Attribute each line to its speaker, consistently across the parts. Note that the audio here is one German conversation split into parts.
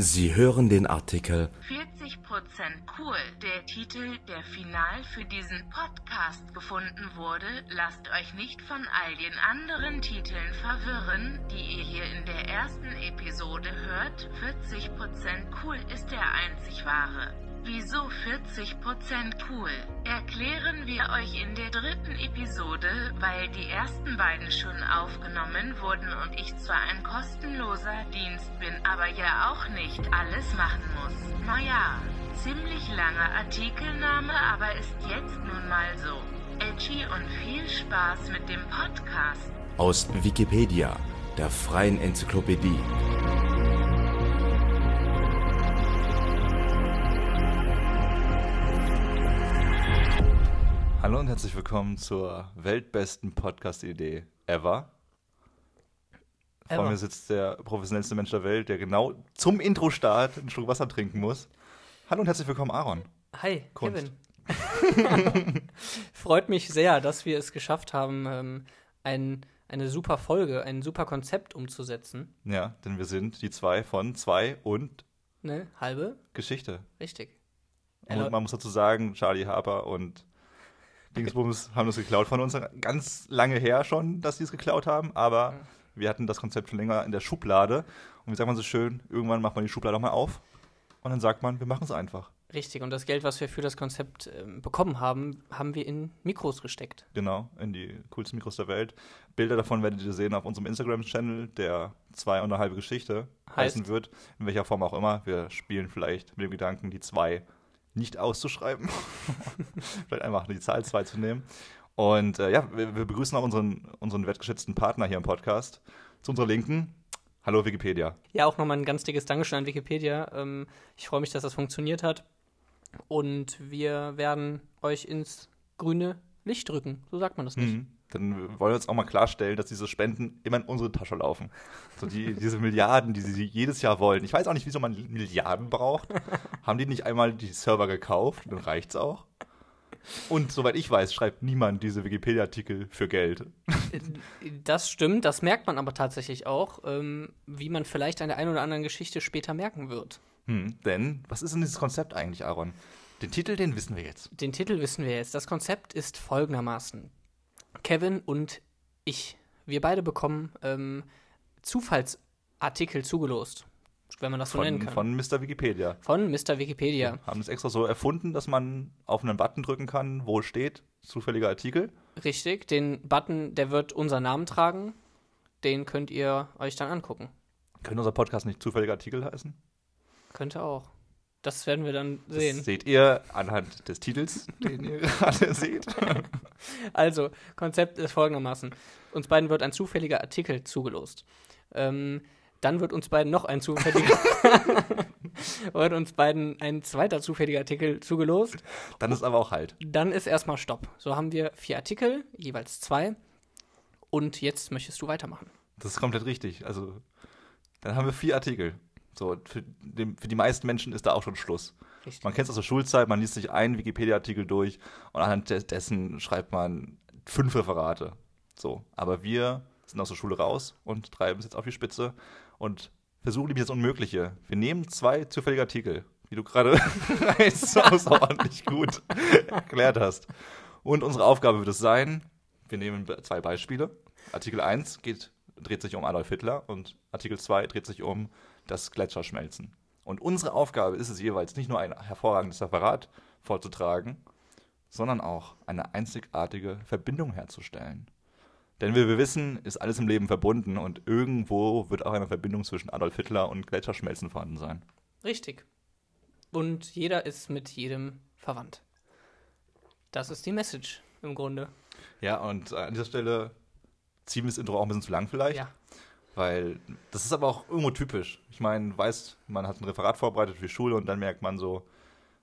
Speaker 1: Sie hören den Artikel
Speaker 2: 40% cool. Der Titel, der final für diesen Podcast gefunden wurde, lasst euch nicht von all den anderen Titeln verwirren, die ihr hier in der ersten Episode hört. 40% cool ist der einzig wahre. Wieso 40% cool? Erklären wir euch in der dritten Episode, weil die ersten beiden schon aufgenommen wurden und ich zwar ein kostenloser Dienst bin, aber ja auch nicht alles machen muss. Naja, ziemlich langer Artikelname, aber ist jetzt nun mal so. Edgy und viel Spaß mit dem Podcast.
Speaker 1: aus Wikipedia, der freien Enzyklopädie.
Speaker 3: Hallo und herzlich willkommen zur weltbesten Podcast-Idee ever. Vor
Speaker 4: Ever.
Speaker 3: mir sitzt der professionellste Mensch der Welt, der genau zum Intro-Start einen Schluck Wasser trinken muss. Hallo und herzlich willkommen, Aaron.
Speaker 4: Hi,
Speaker 3: Kunst.
Speaker 4: Kevin. Freut mich sehr, dass wir es geschafft haben, ähm, ein, eine super Folge, ein super Konzept umzusetzen.
Speaker 3: Ja, denn wir sind die zwei von zwei und
Speaker 4: Ne? Halbe?
Speaker 3: Geschichte.
Speaker 4: Richtig.
Speaker 3: Und man muss dazu sagen, Charlie Harper und Dingsbums haben das geklaut von uns. Ganz lange her schon, dass sie es geklaut haben, aber wir hatten das Konzept schon länger in der Schublade. Und wie sagt man so schön, irgendwann macht man die Schublade auch mal auf und dann sagt man, wir machen es einfach.
Speaker 4: Richtig. Und das Geld, was wir für das Konzept ähm, bekommen haben, haben wir in Mikros gesteckt.
Speaker 3: Genau, in die coolsten Mikros der Welt. Bilder davon werdet ihr sehen auf unserem Instagram-Channel, der zwei und eine halbe Geschichte
Speaker 4: Heißt?
Speaker 3: heißen wird. In welcher Form auch immer. Wir spielen vielleicht mit dem Gedanken, die zwei nicht auszuschreiben. vielleicht einfach die Zahl zwei zu nehmen. Und äh, ja, wir, wir begrüßen auch unseren, unseren wertgeschätzten Partner hier im Podcast. Zu unserer Linken. Hallo Wikipedia.
Speaker 4: Ja, auch nochmal ein ganz dickes Dankeschön an Wikipedia. Ähm, ich freue mich, dass das funktioniert hat. Und wir werden euch ins grüne Licht drücken. So sagt man das nicht.
Speaker 3: Mhm. Dann wollen wir uns auch mal klarstellen, dass diese Spenden immer in unsere Tasche laufen. So die, diese Milliarden, die sie jedes Jahr wollen. Ich weiß auch nicht, wieso man Milliarden braucht. Haben die nicht einmal die Server gekauft? Dann reicht's auch. Und soweit ich weiß, schreibt niemand diese Wikipedia-Artikel für Geld.
Speaker 4: Das stimmt, das merkt man aber tatsächlich auch, ähm, wie man vielleicht an der einen oder anderen Geschichte später merken wird.
Speaker 3: Hm, denn, was ist denn dieses Konzept eigentlich, Aaron? Den Titel, den wissen wir jetzt.
Speaker 4: Den Titel wissen wir jetzt. Das Konzept ist folgendermaßen. Kevin und ich, wir beide bekommen ähm, Zufallsartikel zugelost, wenn man das so nennen kann.
Speaker 3: von Mr. Wikipedia.
Speaker 4: Von Mr. Wikipedia.
Speaker 3: Haben es extra so erfunden, dass man auf einen Button drücken kann, wo steht, zufälliger Artikel.
Speaker 4: Richtig, den Button, der wird unseren Namen tragen. Den könnt ihr euch dann angucken.
Speaker 3: Könnte unser Podcast nicht zufälliger Artikel heißen?
Speaker 4: Könnte auch. Das werden wir dann
Speaker 3: Das
Speaker 4: sehen.
Speaker 3: seht ihr anhand des Titels, den ihr gerade seht.
Speaker 4: Also, Konzept ist folgendermaßen. Uns beiden wird ein zufälliger Artikel zugelost. Ähm, dann wird uns beiden noch ein zufälliger wird uns beiden ein zweiter zufälliger Artikel zugelost.
Speaker 3: Dann ist aber auch halt.
Speaker 4: Dann ist erstmal Stopp. So haben wir vier Artikel, jeweils zwei. Und jetzt möchtest du weitermachen.
Speaker 3: Das ist komplett richtig. Also, dann haben wir vier Artikel. So, für, den, für die meisten Menschen ist da auch schon Schluss.
Speaker 4: Richtig.
Speaker 3: Man kennt es aus der Schulzeit, man liest sich einen Wikipedia-Artikel durch und anhand des, dessen schreibt man fünf Referate. So, aber wir sind aus der Schule raus und treiben es jetzt auf die Spitze und versuchen nämlich das Unmögliche. Wir nehmen zwei zufällige Artikel, wie du gerade so außerordentlich gut erklärt hast. Und unsere Aufgabe wird es sein, wir nehmen zwei Beispiele. Artikel 1 geht, dreht sich um Adolf Hitler und Artikel 2 dreht sich um das Gletscherschmelzen. Und unsere Aufgabe ist es jeweils, nicht nur ein hervorragendes Referat vorzutragen, sondern auch eine einzigartige Verbindung herzustellen. Denn wie wir wissen, ist alles im Leben verbunden und irgendwo wird auch eine Verbindung zwischen Adolf Hitler und Gletscherschmelzen vorhanden sein.
Speaker 4: Richtig. Und jeder ist mit jedem verwandt. Das ist die Message im Grunde.
Speaker 3: Ja, und an dieser Stelle ziehen wir das Intro auch ein bisschen zu lang vielleicht.
Speaker 4: Ja.
Speaker 3: Weil das ist aber auch irgendwo typisch. Ich meine, weiß, man hat ein Referat vorbereitet für die Schule und dann merkt man so,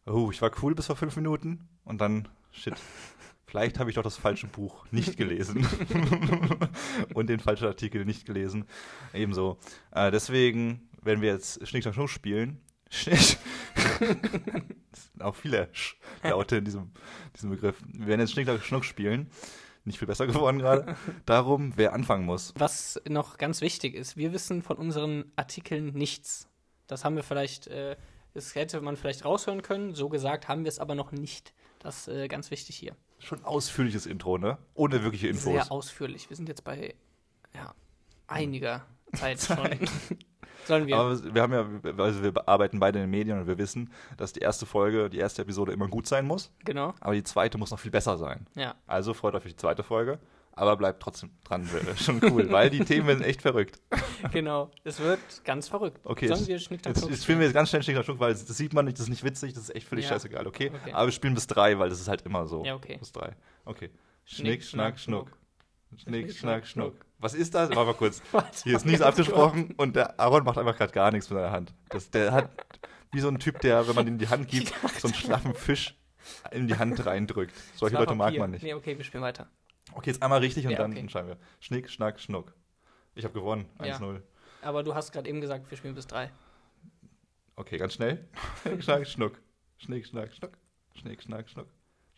Speaker 3: oh, ich war cool bis vor fünf Minuten und dann, shit, vielleicht habe ich doch das falsche Buch nicht gelesen und den falschen Artikel nicht gelesen. Ebenso. Äh, deswegen werden wir jetzt Schnick, Schnack, Schnuck spielen. Schnick. Auch viele Sch Laute in diesem, diesem Begriff. Wir werden jetzt Schnick, Schnack, Schnuck spielen. Nicht viel besser geworden gerade. Darum, wer anfangen muss.
Speaker 4: Was noch ganz wichtig ist, wir wissen von unseren Artikeln nichts. Das haben wir vielleicht, äh, das hätte man vielleicht raushören können. So gesagt haben wir es aber noch nicht. Das ist äh, ganz wichtig hier.
Speaker 3: Schon ausführliches Intro, ne? Ohne wirkliche Infos.
Speaker 4: Sehr ausführlich. Wir sind jetzt bei ja, einiger Zeit schon. Sollen wir?
Speaker 3: Aber wir haben ja, also wir arbeiten beide in den Medien und wir wissen, dass die erste Folge, die erste Episode immer gut sein muss,
Speaker 4: genau.
Speaker 3: aber die zweite muss noch viel besser sein.
Speaker 4: Ja.
Speaker 3: Also freut euch auf die zweite Folge, aber bleibt trotzdem dran, schon cool, weil die Themen sind echt verrückt.
Speaker 4: Genau. Es wird ganz verrückt.
Speaker 3: Okay,
Speaker 4: Sollen
Speaker 3: jetzt,
Speaker 4: wir Schnick,
Speaker 3: jetzt, jetzt spielen wir jetzt ganz schnell Schnick, Schnuck, weil das sieht man nicht, das ist nicht witzig, das ist echt völlig
Speaker 4: Ja.
Speaker 3: scheißegal, okay?
Speaker 4: Okay.
Speaker 3: Aber wir spielen bis drei, weil das ist halt immer so.
Speaker 4: Ja, okay.
Speaker 3: Bis drei. Okay.
Speaker 4: Schnick,
Speaker 3: Schnack, Schnuck. Schnick, Schnack, Schnuck. Was ist das? Warte mal kurz. Hier ist nichts abgesprochen und der Aaron macht einfach gerade gar nichts mit seiner Hand. Das, der hat wie so ein Typ, der, wenn man ihm die Hand gibt, so einen schlaffen Fisch in die Hand reindrückt. Solche Leute mag man nicht.
Speaker 4: Nee, okay, wir spielen weiter.
Speaker 3: Okay, jetzt einmal richtig und
Speaker 4: Ja,
Speaker 3: dann
Speaker 4: okay.
Speaker 3: entscheiden wir. Schnick, Schnack, Schnuck. Ich habe gewonnen.
Speaker 4: Ja.
Speaker 3: 1-0.
Speaker 4: Aber du hast gerade eben gesagt, wir spielen bis drei.
Speaker 3: Okay, ganz schnell. Schnick, Schnack, Schnuck. Schnick, Schnack, Schnuck. Schnick, Schnack, Schnuck.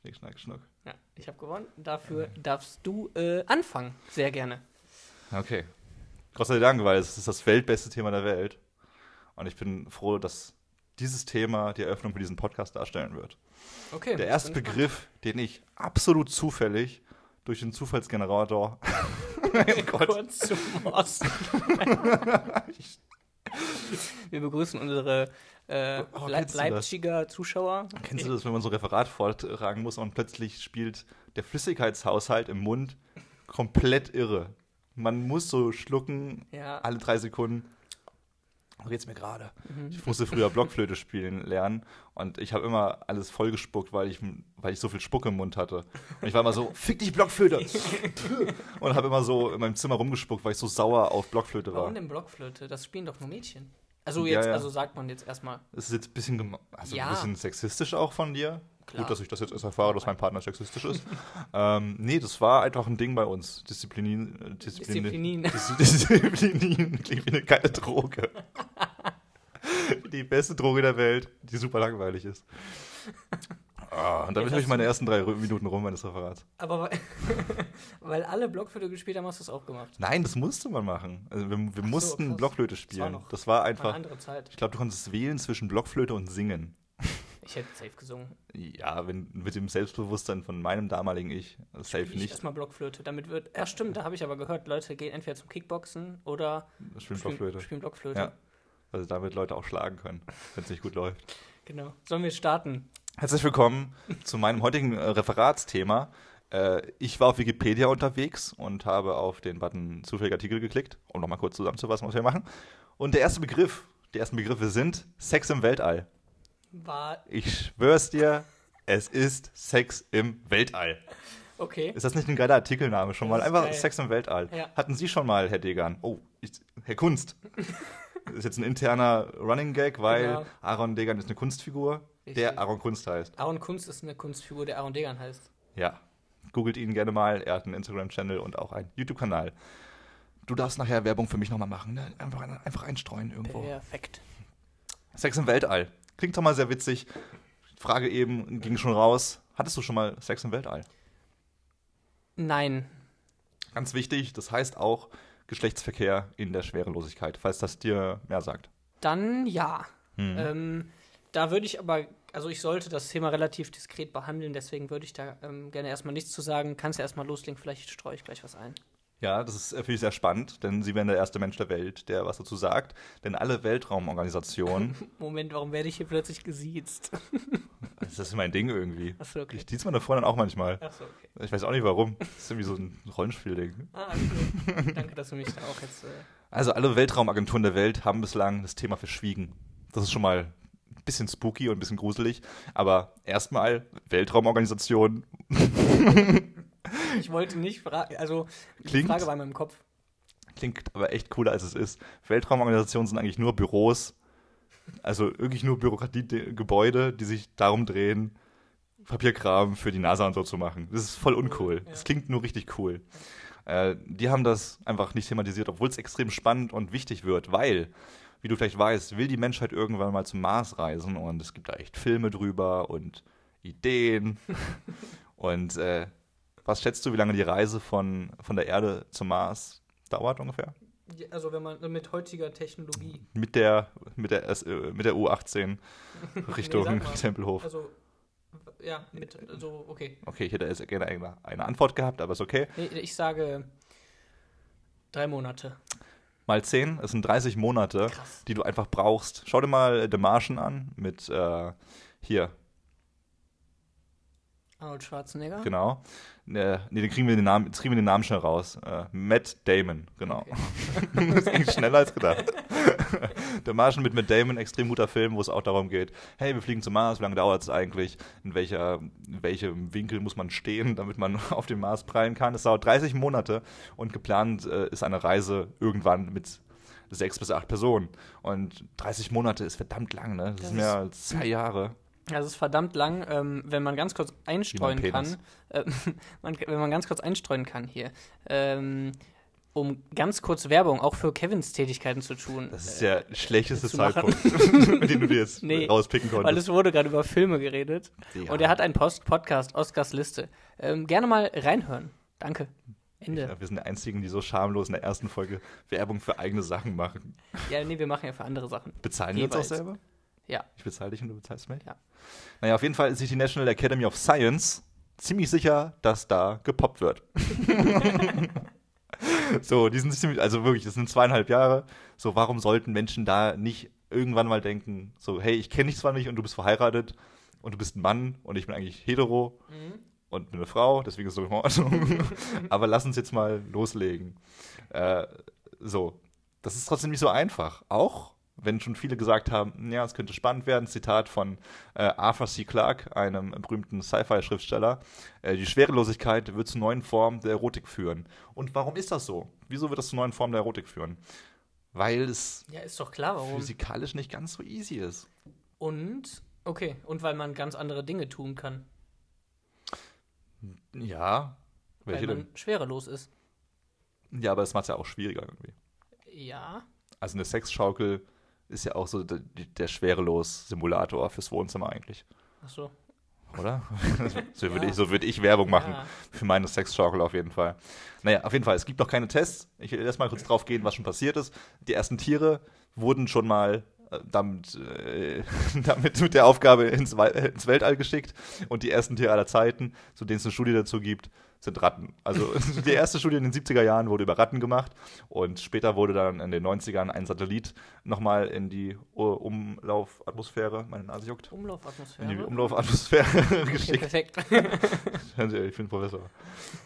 Speaker 3: Schnick, Schnack, Schnuck.
Speaker 4: Ja, ich habe gewonnen. Dafür darfst du äh, anfangen. Sehr gerne.
Speaker 3: Okay. Gott sei Dank, weil es ist das weltbeste Thema der Welt. Und ich bin froh, dass dieses Thema die Eröffnung für diesen Podcast darstellen wird.
Speaker 4: Okay.
Speaker 3: Der erste. Begriff, den ich absolut zufällig durch den Zufallsgenerator. mein Gott.
Speaker 4: Zum wir begrüßen unsere äh,
Speaker 3: Oh, das?
Speaker 4: Leipziger Zuschauer.
Speaker 3: Kennst du das, wenn man so ein Referat vortragen muss und plötzlich spielt der Flüssigkeitshaushalt im Mund komplett irre? Man muss so schlucken,
Speaker 4: Ja.
Speaker 3: alle drei Sekunden. So geht's mir gerade.
Speaker 4: Mhm.
Speaker 3: Ich musste früher Blockflöte spielen lernen und ich habe immer alles vollgespuckt, weil ich, weil ich so viel Spucke im Mund hatte. Und ich war immer so, fick dich Blockflöte! und habe immer so in meinem Zimmer rumgespuckt, weil ich so sauer auf Blockflöte war.
Speaker 4: Warum denn Blockflöte? Das spielen doch nur Mädchen. Also
Speaker 3: Ja,
Speaker 4: jetzt,
Speaker 3: ja.
Speaker 4: also sagt man jetzt erstmal.
Speaker 3: Es ist jetzt ein bisschen, also
Speaker 4: Ja.
Speaker 3: ein bisschen sexistisch auch von dir.
Speaker 4: Klar.
Speaker 3: Gut, dass ich das jetzt erst erfahre, dass mein Partner sexistisch ist. ähm, nee, das war einfach ein Ding bei uns. Disziplin. äh,
Speaker 4: Disziplinin.
Speaker 3: Disziplin. Dis- Disziplinin klingt wie eine geile Droge. die beste Droge der Welt, die super langweilig ist. Ah, und damit
Speaker 4: Jetzt
Speaker 3: habe ich meine ersten drei Minuten rum meines Referats.
Speaker 4: Aber weil, weil alle Blockflöte gespielt haben, hast du es auch gemacht.
Speaker 3: Nein, das musste man machen. Also wir wir mussten
Speaker 4: krass.
Speaker 3: Blockflöte
Speaker 4: Das war
Speaker 3: spielen. Das war
Speaker 4: Eine
Speaker 3: einfach.
Speaker 4: andere Zeit.
Speaker 3: Ich glaube, du konntest wählen zwischen Blockflöte und Singen.
Speaker 4: Ich hätte safe gesungen.
Speaker 3: Ja, wenn, mit dem Selbstbewusstsein von meinem damaligen Ich, safe
Speaker 4: Ich
Speaker 3: nicht.
Speaker 4: erstmal Blockflöte. Damit wird. Ja, stimmt, da habe ich aber gehört, Leute gehen entweder zum Kickboxen oder
Speaker 3: Spielen Blockflöte.
Speaker 4: spielen Blockflöte.
Speaker 3: Ja. Also damit Leute auch schlagen können, wenn es nicht gut läuft.
Speaker 4: Genau. Sollen wir starten?
Speaker 3: Herzlich willkommen zu meinem heutigen äh, Referatsthema. Äh, ich war auf Wikipedia unterwegs und habe auf den Button zufällige Artikel geklickt, um nochmal kurz zusammenzufassen, was wir machen. Und der erste Begriff, die ersten Begriffe sind Sex im Weltall.
Speaker 4: War.
Speaker 3: Ich schwör's dir, es ist Sex im Weltall.
Speaker 4: Okay.
Speaker 3: Ist das nicht ein geiler Artikelname schon mal? Einfach
Speaker 4: geil.
Speaker 3: Sex im Weltall.
Speaker 4: Ja.
Speaker 3: Hatten Sie schon mal, Herr Degan? Oh, ich, Herr Kunst. Das ist jetzt ein interner Running Gag, weil
Speaker 4: Genau.
Speaker 3: Aaron Degan ist eine Kunstfigur,
Speaker 4: Richtig.
Speaker 3: der Aaron Kunst heißt.
Speaker 4: Aaron Kunst ist eine Kunstfigur, der Aaron Degan heißt.
Speaker 3: Ja. Googelt ihn gerne mal. Er hat einen Instagram-Channel und auch einen YouTube-Kanal. Du darfst nachher Werbung für mich nochmal machen. Ne? Einfach, einfach einstreuen irgendwo.
Speaker 4: Perfekt.
Speaker 3: Sex im Weltall. Klingt doch mal sehr witzig. Frage eben ging schon raus. Hattest du schon mal Sex im Weltall?
Speaker 4: Nein.
Speaker 3: Ganz wichtig, das heißt auch Geschlechtsverkehr in der Schwerelosigkeit, falls das dir mehr sagt.
Speaker 4: Dann ja.
Speaker 3: Hm.
Speaker 4: Ähm, da würde ich aber, also ich sollte das Thema relativ diskret behandeln, deswegen würde ich da ähm, gerne erstmal nichts zu sagen. Kannst ja erstmal loslegen, vielleicht streue ich gleich was ein.
Speaker 3: Ja, das ist äh, finde ich sehr spannend, denn Sie wären der erste Mensch der Welt, der was dazu sagt. Denn alle Weltraumorganisationen,
Speaker 4: Moment, warum werde ich hier plötzlich gesiezt?
Speaker 3: das ist mein Ding irgendwie.
Speaker 4: Achso, okay.
Speaker 3: Ich dies meine Freundin auch manchmal.
Speaker 4: Achso, okay.
Speaker 3: Ich weiß auch nicht warum. Das ist irgendwie so ein Rollenspielding.
Speaker 4: Ah, okay. Danke, dass du mich da auch jetzt. Äh,
Speaker 3: Also alle Weltraumagenturen der Welt haben bislang das Thema verschwiegen. Das ist schon mal ein bisschen spooky und ein bisschen gruselig. Aber erstmal Weltraumorganisation
Speaker 4: ich wollte nicht fragen, also die
Speaker 3: Klingt-
Speaker 4: Frage war in meinem Kopf.
Speaker 3: klingt aber echt cooler, als es ist. Weltraumorganisationen sind eigentlich nur Büros, also wirklich nur Bürokratiegebäude, die sich darum drehen, Papierkram für die NASA und so zu machen. Das ist voll uncool.
Speaker 4: Ja.
Speaker 3: Das klingt nur richtig cool. Äh, die haben das einfach nicht thematisiert, obwohl es extrem spannend und wichtig wird, weil, wie du vielleicht weißt, will die Menschheit irgendwann mal zum Mars reisen und es gibt da echt Filme drüber und Ideen. und äh, was schätzt du, wie lange die Reise von, von der Erde zum Mars dauert ungefähr?
Speaker 4: Also wenn man mit heutiger Technologie.
Speaker 3: Mit der, mit der, äh, mit der U18 Richtung
Speaker 4: mal.
Speaker 3: Tempelhof.
Speaker 4: Also, ja, mit, so, okay.
Speaker 3: Okay, ich hätte gerne eine, eine Antwort gehabt, aber ist okay.
Speaker 4: Nee, ich sage drei Monate.
Speaker 3: Mal 10, es sind 30 Monate,
Speaker 4: Krass.
Speaker 3: die du einfach brauchst. Schau dir mal The Martian an mit, äh, hier,
Speaker 4: Arnold Schwarzenegger.
Speaker 3: genau. Ne, nee, den kriegen wir den Namen, jetzt kriegen wir den Namen schnell raus. Äh, Matt Damon, genau. das ging schneller als gedacht. Der Martian mit Matt Damon, extrem guter Film, wo es auch darum geht, hey, wir fliegen zum Mars, wie lange dauert es eigentlich? In, welcher, in welchem Winkel muss man stehen, damit man auf den Mars prallen kann? Es dauert 30 Monate und geplant äh, ist eine Reise irgendwann mit sechs bis acht Personen. Und 30 Monate ist verdammt lang, ne? Das,
Speaker 4: Das
Speaker 3: ist mehr als zwei Jahre.
Speaker 4: Das ist verdammt lang, ähm, wenn man ganz kurz einstreuen kann. Äh, man, wenn man ganz kurz einstreuen kann hier. Ähm, um ganz kurz Werbung auch für Kevins Tätigkeiten zu tun.
Speaker 3: Das ist der schlechteste
Speaker 4: zu machen.
Speaker 3: Zeitpunkt, den du dir jetzt
Speaker 4: Nee,
Speaker 3: rauspicken konntest.
Speaker 4: Weil es wurde gerade über Filme geredet.
Speaker 3: Ja.
Speaker 4: Und er hat einen Post Podcast, Oscars Liste. Ähm, gerne mal reinhören. Danke. Ende.
Speaker 3: Ja, wir sind die Einzigen, die so schamlos in der ersten Folge Werbung für eigene Sachen machen.
Speaker 4: Ja, nee, wir machen ja für andere Sachen.
Speaker 3: Bezahlen wir uns auch selber?
Speaker 4: Ja.
Speaker 3: Ich bezahle dich und du bezahlst mich?
Speaker 4: Ja.
Speaker 3: Naja, auf jeden Fall ist sich die National Academy of Science ziemlich sicher, dass da gepoppt wird. so, die sind ziemlich, also wirklich, das sind zweieinhalb Jahre. So, warum sollten Menschen da nicht irgendwann mal denken, so, hey, ich kenne dich zwar nicht und du bist verheiratet und du bist ein Mann und ich bin eigentlich hetero und bin eine Frau, deswegen ist es so in Ordnung. Aber lass uns jetzt mal loslegen. Äh, so, das ist trotzdem nicht so einfach. Auch wenn schon viele gesagt haben, ja, es könnte spannend werden. Zitat von äh, Arthur C. Clarke, einem berühmten Sci-Fi-Schriftsteller. Äh, die Schwerelosigkeit wird zu neuen Formen der Erotik führen. Und warum ist das so? Wieso wird das zu neuen Formen der Erotik führen? Weil es
Speaker 4: Ja, ist doch klar, warum.
Speaker 3: physikalisch nicht ganz so easy ist.
Speaker 4: Und, okay, und weil man ganz andere Dinge tun kann.
Speaker 3: Ja. Welche
Speaker 4: weil
Speaker 3: denn?
Speaker 4: man schwerelos ist.
Speaker 3: Ja, aber das macht es ja auch schwieriger irgendwie.
Speaker 4: Ja.
Speaker 3: Also eine Sexschaukel ist ja auch so der, der Schwerelos-Simulator fürs Wohnzimmer eigentlich.
Speaker 4: Ach so.
Speaker 3: Oder? so würde
Speaker 4: Ja.
Speaker 3: ich, so würd ich Werbung machen
Speaker 4: Ja.
Speaker 3: für meine Sexschaukel auf jeden Fall. Naja, auf jeden Fall, es gibt noch keine Tests. Ich will erst mal kurz drauf gehen, was schon passiert ist. Die ersten Tiere wurden schon mal damit, äh, damit mit der Aufgabe ins, äh, ins Weltall geschickt. Und die ersten Tiere aller Zeiten, zu denen es eine Studie dazu gibt, sind Ratten. Also die erste Studie in den 70er Jahren wurde über Ratten gemacht und später wurde dann in den 90ern ein Satellit nochmal in die Umlaufatmosphäre, meine Nase juckt, in
Speaker 4: Umlaufatmosphäre.
Speaker 3: die Umlaufatmosphäre geschickt.
Speaker 4: perfekt.
Speaker 3: Ich bin Professor.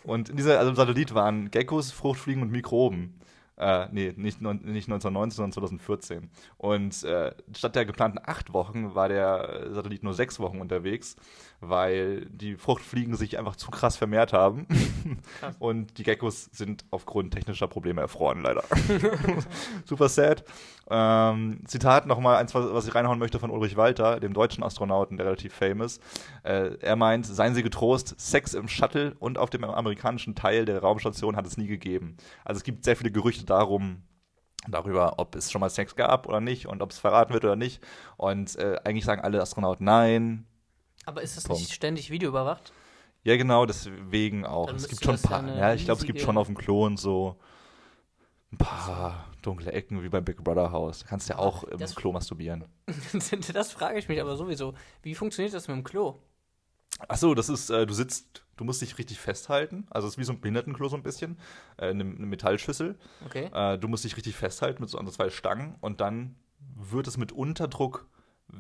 Speaker 3: Und in dieser, also im Satellit waren Geckos, Fruchtfliegen und Mikroben. Äh, nee, nicht, nicht 1990, sondern 2014. Und äh, statt der geplanten acht Wochen war der Satellit nur sechs Wochen unterwegs, weil die Fruchtfliegen sich einfach zu krass vermehrt haben.
Speaker 4: Krass.
Speaker 3: Und die Geckos sind aufgrund technischer Probleme erfroren, leider. Super sad. Ähm, Zitat nochmal eins, was ich reinhauen möchte von Ulrich Walter, dem deutschen Astronauten, der relativ famous. Äh, er meint, seien Sie getrost, Sex im Shuttle und auf dem amerikanischen Teil der Raumstation hat es nie gegeben. Also es gibt sehr viele Gerüchte darum, darüber, ob es schon mal Sex gab oder nicht und ob es verraten wird oder nicht. Und äh, eigentlich sagen alle Astronauten nein.
Speaker 4: Aber ist das
Speaker 3: Punkt.
Speaker 4: nicht ständig videoüberwacht?
Speaker 3: Ja, genau, deswegen auch.
Speaker 4: Dann
Speaker 3: es gibt schon ein
Speaker 4: ja
Speaker 3: paar.
Speaker 4: eine
Speaker 3: Ja, ich glaube, es gibt schon auf dem Klo und so ein paar dunkle Ecken wie beim Big Brother Haus. Da kannst du ja auch im
Speaker 4: das-
Speaker 3: Klo masturbieren.
Speaker 4: das frage ich mich aber sowieso. Wie funktioniert das mit dem Klo?
Speaker 3: Achso, das ist, äh, du sitzt, du musst dich richtig festhalten. Also es ist wie so ein Behindertenklo so ein bisschen. Äh, eine, eine Metallschüssel.
Speaker 4: Okay.
Speaker 3: Äh, du musst dich richtig festhalten mit so an so zwei Stangen und dann wird es mit Unterdruck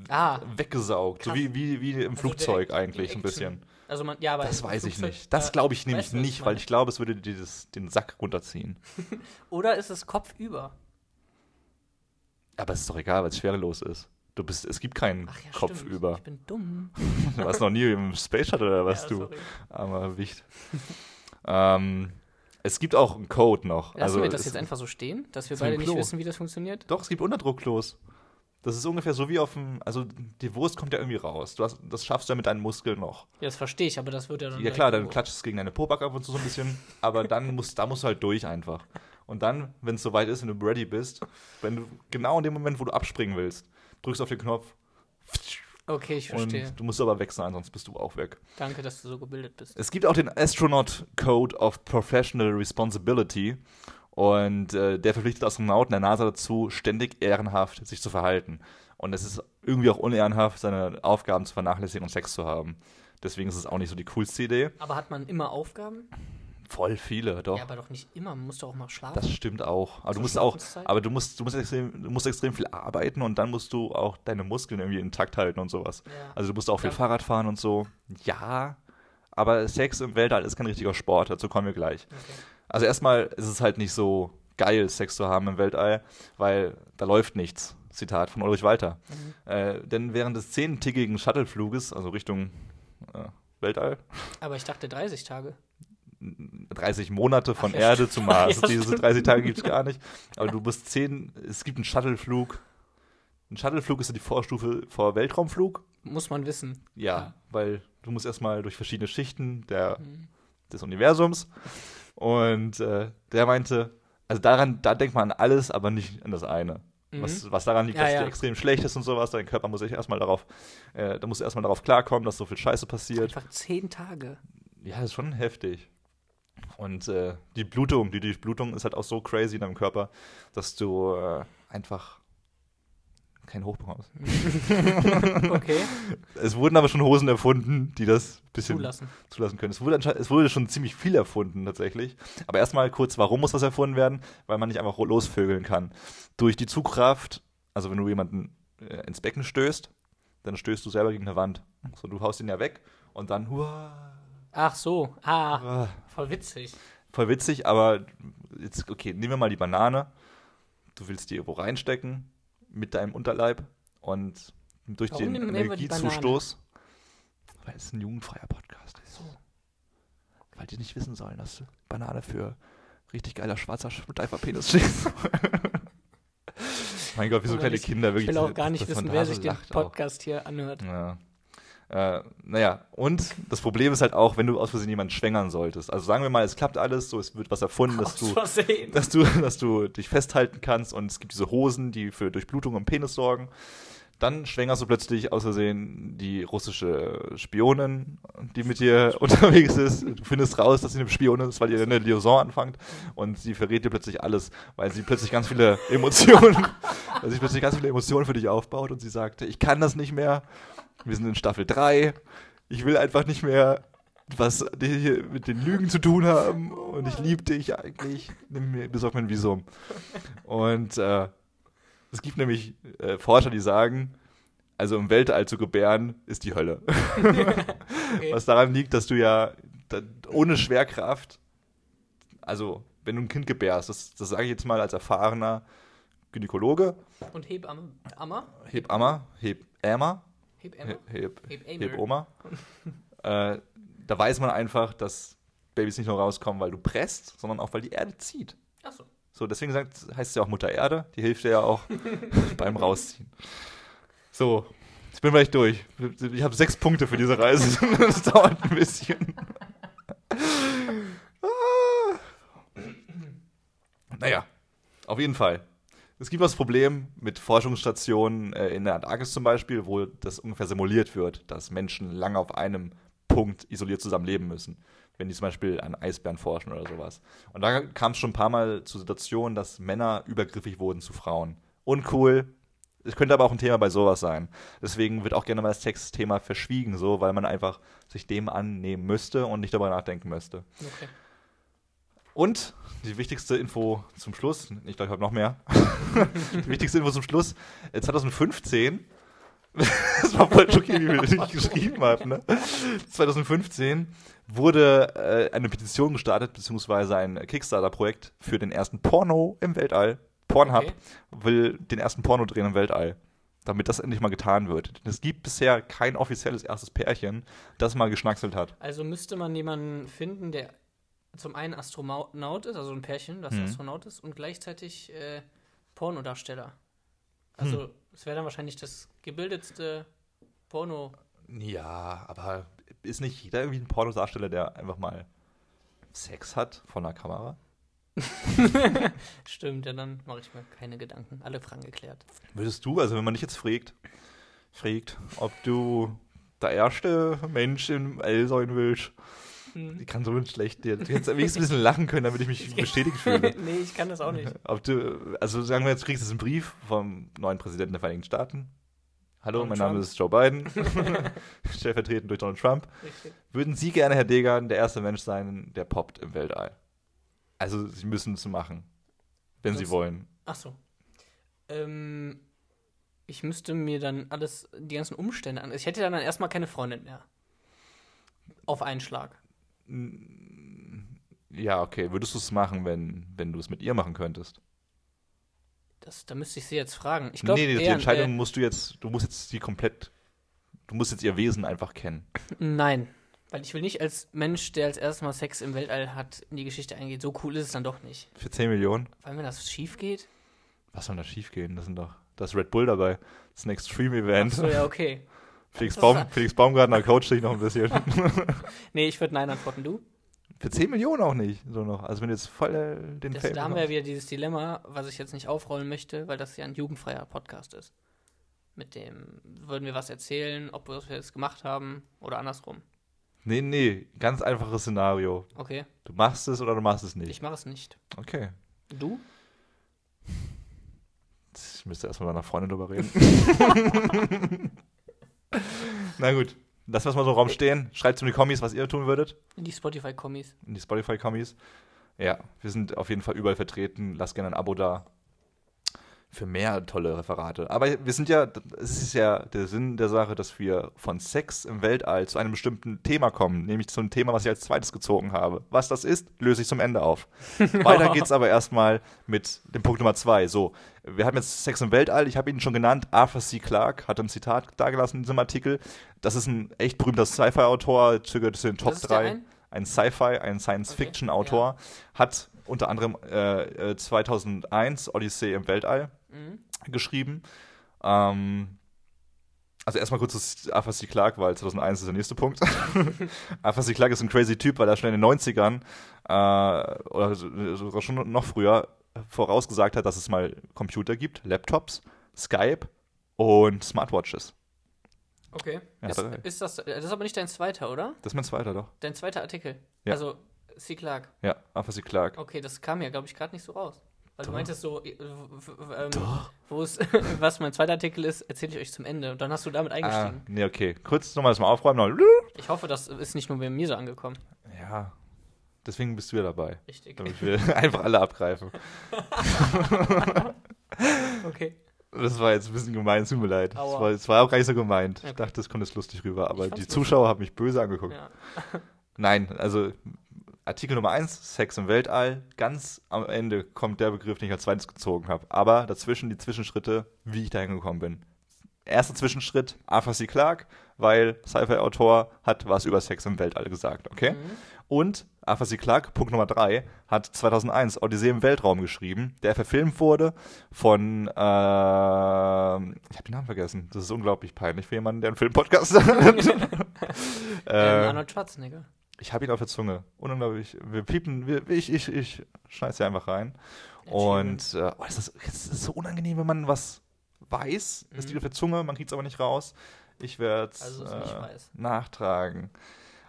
Speaker 4: Ah.
Speaker 3: weggesaugt. So
Speaker 4: Krass.
Speaker 3: wie, wie, wie im
Speaker 4: Also
Speaker 3: Flugzeug
Speaker 4: direkt
Speaker 3: eigentlich ein bisschen.
Speaker 4: Also man, ja, aber
Speaker 3: Das weiß ich
Speaker 4: Flugzeug,
Speaker 3: nicht. Das glaube ich nämlich nicht,
Speaker 4: ich
Speaker 3: weil ich glaube, es würde dieses, den Sack runterziehen.
Speaker 4: Oder ist es kopfüber?
Speaker 3: Aber es ist doch egal, weil es schwerelos ist. Du bist, es gibt keinen
Speaker 4: Ach ja,
Speaker 3: Kopf
Speaker 4: stimmt.
Speaker 3: über.
Speaker 4: Ich bin dumm.
Speaker 3: Du warst noch nie im Space Shuttle oder was
Speaker 4: ja,
Speaker 3: du?
Speaker 4: sorry.
Speaker 3: Armer Wicht. ähm, es gibt auch einen Code noch.
Speaker 4: Lassen
Speaker 3: also
Speaker 4: wir das jetzt einfach so stehen, dass wir beide nicht wissen, wie das funktioniert?
Speaker 3: Doch, es gibt Unterdruckklos. Das ist ungefähr so wie auf dem, also die Wurst kommt ja irgendwie raus. Du hast, das schaffst du ja mit deinen Muskeln noch.
Speaker 4: Ja, das verstehe ich, aber das wird ja dann.
Speaker 3: Ja klar, dann klatschst du gegen deine Pobacke ab und zu so ein bisschen, aber dann musst, da musst du halt durch einfach. Und dann, wenn es soweit ist, wenn du ready bist, wenn du genau in dem Moment, wo du abspringen willst, drückst du auf den Knopf
Speaker 4: Okay, ich verstehe.
Speaker 3: und du musst aber weg sein, sonst bist du auch weg.
Speaker 4: Danke, dass du so gebildet bist.
Speaker 3: Es gibt auch den Astronaut Code of Professional Responsibility Und äh, der verpflichtet Astronauten der NASA dazu, ständig ehrenhaft sich zu verhalten. Und es ist irgendwie auch unehrenhaft, seine Aufgaben zu vernachlässigen und Sex zu haben. Deswegen ist es auch nicht so die coolste Idee.
Speaker 4: Aber hat man immer Aufgaben?
Speaker 3: Voll viele, doch.
Speaker 4: Ja, aber doch nicht immer. Man muss doch auch mal schlafen.
Speaker 3: Das stimmt auch. Aber du musst auch, aber du musst, du musst extrem, du musst extrem viel arbeiten und dann musst du auch deine Muskeln irgendwie intakt halten und sowas.
Speaker 4: Ja.
Speaker 3: Also du musst auch viel
Speaker 4: Ja.
Speaker 3: Fahrrad fahren und so. Ja, aber Sex im Weltall ist kein richtiger Sport, dazu kommen wir gleich.
Speaker 4: Okay.
Speaker 3: Also erstmal ist es halt nicht so geil, Sex zu haben im Weltall, weil da läuft nichts. Zitat von Ulrich Walter.
Speaker 4: Mhm.
Speaker 3: Äh, denn während des zehntägigen Shuttlefluges, also Richtung äh, Weltall,
Speaker 4: Aber ich dachte 30 Tage.
Speaker 3: 30 Monate von
Speaker 4: Ach ja,
Speaker 3: Erde zum Mars.
Speaker 4: Ja,
Speaker 3: Diese
Speaker 4: stimmt.
Speaker 3: 30 Tage gibt es gar nicht. Aber du musst 10, es gibt einen Shuttleflug. Ein Shuttleflug ist ja die Vorstufe vor Weltraumflug.
Speaker 4: Muss man wissen.
Speaker 3: Ja, weil du musst erstmal durch verschiedene Schichten der,
Speaker 4: Mhm.
Speaker 3: des Universums. Und äh, der meinte, also daran, da denkt man an alles, aber nicht an das eine.
Speaker 4: Mhm.
Speaker 3: Was, was daran liegt,
Speaker 4: Ja,
Speaker 3: dass
Speaker 4: ja.
Speaker 3: dir extrem schlecht ist und sowas. Dein Körper muss sich erstmal darauf, äh, da muss erstmal darauf klarkommen, dass so viel Scheiße passiert.
Speaker 4: Einfach 10 Tage.
Speaker 3: Ja, das ist schon heftig. Und äh, die Blutung, die Durchblutung ist halt auch so crazy in deinem Körper, dass du äh, einfach keinen Hoch bekommst.
Speaker 4: Okay.
Speaker 3: Es wurden aber schon Hosen erfunden, die das ein bisschen
Speaker 4: Zulassen.
Speaker 3: zulassen können. Es wurde, es wurde schon ziemlich viel erfunden tatsächlich. Aber erstmal kurz, warum muss was erfunden werden? Weil man nicht einfach losvögeln kann. Durch die Zugkraft, also wenn du jemanden äh, ins Becken stößt, dann stößt du selber gegen eine Wand. So, du haust ihn ja weg und dann, huah,
Speaker 4: Ach so. Ah,
Speaker 3: ah,
Speaker 4: voll witzig.
Speaker 3: voll witzig, aber jetzt, okay, nehmen wir mal die Banane. Du willst die irgendwo reinstecken mit deinem Unterleib und durch
Speaker 4: Warum
Speaker 3: den Energiezustoß, weil es ein jugendfreier Podcast ist.
Speaker 4: So.
Speaker 3: Weil die nicht wissen sollen, dass Banane für richtig geiler schwarzer Steiferpenis steht. mein Gott, wie so kleine
Speaker 4: ich-
Speaker 3: Kinder
Speaker 4: Ich
Speaker 3: wirklich.
Speaker 4: will auch gar nicht wissen, wer sich den
Speaker 3: lacht auch.
Speaker 4: Podcast hier anhört.
Speaker 3: Ja. Äh, naja, und das Problem ist halt auch, wenn du aus Versehen jemanden schwängern solltest. Also sagen wir mal, es klappt alles, so es wird was erfunden, dass du, dass du, dass du dich festhalten kannst und es gibt diese Hosen, die für Durchblutung im Penis sorgen. Dann schwängerst du plötzlich aus Versehen die russische Spionin, die mit dir unterwegs ist. Du findest raus, dass sie eine Spionin ist, weil ihr eine Liaison anfangt und sie verrät dir plötzlich alles, weil sie plötzlich ganz viele Emotionen, weil sie plötzlich ganz viele Emotionen für dich aufbaut und sie sagte, ich kann das nicht mehr. Wir sind in Staffel 3. Ich will einfach nicht mehr was die hier mit den Lügen zu tun haben und ich liebe dich eigentlich. Nimm mir, besorg mir ein Visum. Und äh, es gibt nämlich äh, Forscher, die sagen, also im Weltall zu gebären ist die Hölle.
Speaker 4: Okay.
Speaker 3: Was daran liegt, dass du ja da, ohne Schwerkraft, also wenn du ein Kind gebärst, das, das sage ich jetzt mal als erfahrener Gynäkologe,
Speaker 4: Und Hebamme. Amma?
Speaker 3: Hebammer,
Speaker 4: Hebammer?
Speaker 3: He- Heb,
Speaker 4: Hebammer.
Speaker 3: Heboma, äh, da weiß man einfach, dass Babys nicht nur rauskommen, weil du presst, sondern auch, weil die Erde zieht. So, deswegen heißt es ja auch Mutter Erde, die hilft ja auch beim Rausziehen. So, ich bin gleich durch. Ich habe sechs Punkte für diese Reise. Das dauert ein bisschen. Ah. naja, auf jeden Fall. Es gibt das Problem mit Forschungsstationen äh, in der Antarktis zum Beispiel, wo das ungefähr simuliert wird, dass Menschen lange auf einem Punkt isoliert zusammen leben müssen. Wenn die zum Beispiel an Eisbären forschen oder sowas. Und da kam es schon ein paar Mal zu Situationen, dass Männer übergriffig wurden zu Frauen. Uncool. Es könnte aber auch ein Thema bei sowas sein. Deswegen wird auch gerne mal das Textthema verschwiegen, so, weil man einfach sich dem annehmen müsste und nicht darüber nachdenken müsste.
Speaker 4: Okay.
Speaker 3: Und die wichtigste Info zum Schluss, ich glaube, ich habe noch mehr. die wichtigste Info zum Schluss, äh, 2015, das war voll schockierend, wie viel ich geschrieben habe, ne? 2015 wurde äh, eine Petition gestartet, beziehungsweise ein Kickstarter-Projekt für den ersten Porno im Weltall. Pornhub
Speaker 4: Okay.
Speaker 3: will den ersten Porno drehen im Weltall, damit das endlich mal getan wird. Denn es gibt bisher kein offizielles erstes Pärchen, das mal geschnackselt hat.
Speaker 4: Also müsste man jemanden finden, der zum einen Astronaut ist, also ein Pärchen, das
Speaker 3: Mhm.
Speaker 4: Astronaut ist, und gleichzeitig äh, Pornodarsteller. Also
Speaker 3: Hm.
Speaker 4: Es wäre dann wahrscheinlich das gebildetste Porno.
Speaker 3: Ja, aber ist nicht jeder irgendwie ein Pornodarsteller, der einfach mal Sex hat von der Kamera?
Speaker 4: Stimmt, ja, dann mache ich mir keine Gedanken. Alle Fragen geklärt.
Speaker 3: Würdest du, also wenn man dich jetzt fragt, fragt, ob du der erste Mensch im All sein willst, Ich kann so schlecht dir. Du hättest wenigstens ein bisschen lachen können, damit ich mich bestätigt fühle.
Speaker 4: nee, ich kann das auch nicht.
Speaker 3: Ob du, also sagen wir jetzt, du kriegst jetzt einen Brief vom neuen Präsidenten der Vereinigten Staaten. Hallo,
Speaker 4: Donald
Speaker 3: mein Name
Speaker 4: Trump.
Speaker 3: ist Joe Biden, stellvertretend durch Donald Trump.
Speaker 4: Richtig.
Speaker 3: Würden Sie gerne, Herr Degan, der erste Mensch sein, der poppt im Weltall? Also, Sie müssen es machen, wenn Sie wollen.
Speaker 4: Ach so. Ähm, ich müsste mir dann alles, die ganzen Umstände an. Ich hätte dann erstmal keine Freundin mehr. Auf einen Schlag.
Speaker 3: Ja, okay. Würdest du es machen, wenn, wenn du es mit ihr machen könntest?
Speaker 4: Das, da müsste ich sie jetzt fragen. Ich glaube,
Speaker 3: nee, nee, die
Speaker 4: eher,
Speaker 3: Entscheidung
Speaker 4: äh,
Speaker 3: musst du jetzt, du musst jetzt die komplett, du musst jetzt ihr Wesen einfach kennen.
Speaker 4: Nein. Weil ich will nicht als Mensch, der als erstes Mal Sex im Weltall hat, in die Geschichte eingehen. So cool ist es dann doch nicht.
Speaker 3: Für 10 Millionen?
Speaker 4: Weil wenn das schief geht.
Speaker 3: Was soll da schief gehen? Das sind doch, da ist Red Bull dabei. Das ist ein Extreme-Event.
Speaker 4: So, ja, okay.
Speaker 3: Felix, Baum, Felix Baumgartner coacht dich noch ein bisschen.
Speaker 4: Nee, ich würde Nein antworten. Du?
Speaker 3: Für 10 Millionen auch nicht, so noch. Also wenn du jetzt voll äh, den
Speaker 4: Das, da haben wir ja wieder dieses Dilemma, was ich jetzt nicht aufrollen möchte, weil das ja ein jugendfreier Podcast ist. Mit dem würden wir was erzählen, ob wir es gemacht haben oder andersrum.
Speaker 3: Nee, nee, ganz einfaches Szenario.
Speaker 4: Okay,
Speaker 3: Du machst es oder du machst es nicht.
Speaker 4: ich mache es nicht.
Speaker 3: Okay.
Speaker 4: Du?
Speaker 3: Ich müsste erstmal mit meiner Freundin drüber reden. Na gut, lassen wir es mal so im Raum stehen. Schreibt in die Kommis, was ihr tun würdet.
Speaker 4: In die Spotify-Kommis.
Speaker 3: In die Spotify-Kommis. Ja, wir sind auf jeden Fall überall vertreten. Lasst gerne ein Abo da. Für mehr tolle Referate. Aber wir sind ja, es ist ja der Sinn der Sache, dass wir von Sex im Weltall zu einem bestimmten Thema kommen, nämlich zu einem Thema, was ich als zweites gezogen habe. Was das ist, löse ich zum Ende auf. Weiter geht's aber erstmal mit dem Punkt Nummer zwei. So, wir haben jetzt Sex im Weltall, ich habe ihn schon genannt, Arthur C. Clarke hat ein Zitat dargelassen in diesem Artikel. Das ist ein echt berühmter Sci-Fi-Autor, gehört zu den Top
Speaker 4: ist der
Speaker 3: 3
Speaker 4: ein?
Speaker 3: ein Sci-Fi, ein Science-Fiction-Autor, hat unter anderem äh, äh, 2001 Odyssee im Weltall
Speaker 4: Mhm.
Speaker 3: geschrieben. Ähm, also erstmal kurz zu Arthur C. Clarke, weil 2001 ist der nächste Punkt. Arthur C. Clarke ist ein crazy Typ, weil er schon in den 90ern äh, oder so- sogar schon noch früher vorausgesagt hat, dass es mal Computer gibt, Laptops, Skype und Smartwatches.
Speaker 4: Okay.
Speaker 3: Ja,
Speaker 4: ist, ist das, das ist aber nicht dein zweiter, oder?
Speaker 3: Das ist mein zweiter doch.
Speaker 4: Dein zweiter Artikel.
Speaker 3: Ja.
Speaker 4: Also, C. Clark.
Speaker 3: Ja, Arthur C. Clarke.
Speaker 4: Okay, das kam ja, glaube ich, gerade nicht so raus. Weil du meintest so, äh, ähm, wo es, was mein zweiter Artikel ist, erzähle ich euch zum Ende. Und dann hast du damit
Speaker 3: Ah,
Speaker 4: eingestiegen.
Speaker 3: nee, okay. Kurz nochmal das mal aufräumen. Noch.
Speaker 4: Ich hoffe, das ist nicht nur bei mir so angekommen.
Speaker 3: Ja, deswegen bist du ja dabei.
Speaker 4: Richtig.
Speaker 3: Damit wir einfach alle abgreifen.
Speaker 4: Okay.
Speaker 3: Das war jetzt ein bisschen gemein, es tut mir leid. Das
Speaker 4: Aua.
Speaker 3: war, das war auch gar nicht so gemeint. Ich
Speaker 4: Okay.
Speaker 3: dachte, das kommt jetzt lustig rüber, aber die. Zuschauer haben mich böse angeguckt.
Speaker 4: Ja.
Speaker 3: Nein, also Artikel Nummer 1, Sex im Weltall. Ganz am Ende kommt der Begriff, den ich als zweites gezogen habe. Aber dazwischen die Zwischenschritte, wie ich da hingekommen bin. Erster Zwischenschritt, Arthur C. Clarke, weil Sci-Fi-Autor hat was über Sex im Weltall gesagt, okay? Und Arthur C. Clarke, Punkt Nummer 3, hat 2001 Odyssee im Weltraum geschrieben, der verfilmt wurde von, äh, ich habe den Namen vergessen, das ist unglaublich peinlich für jemanden, der einen Filmpodcast hat.
Speaker 4: Ähm,
Speaker 3: äh,
Speaker 4: Arnold Schwarzenegger.
Speaker 3: Ich habe ihn auf der Zunge. Unglaublich. Wir piepen, wir, ich, ich, ich schneide sie einfach rein. Und äh, oh, das, ist, das ist so unangenehm, wenn man was weiß. Es liegt auf der Zunge, man kriegt es aber nicht raus. Ich werde es
Speaker 4: Also weiß.
Speaker 3: nachtragen.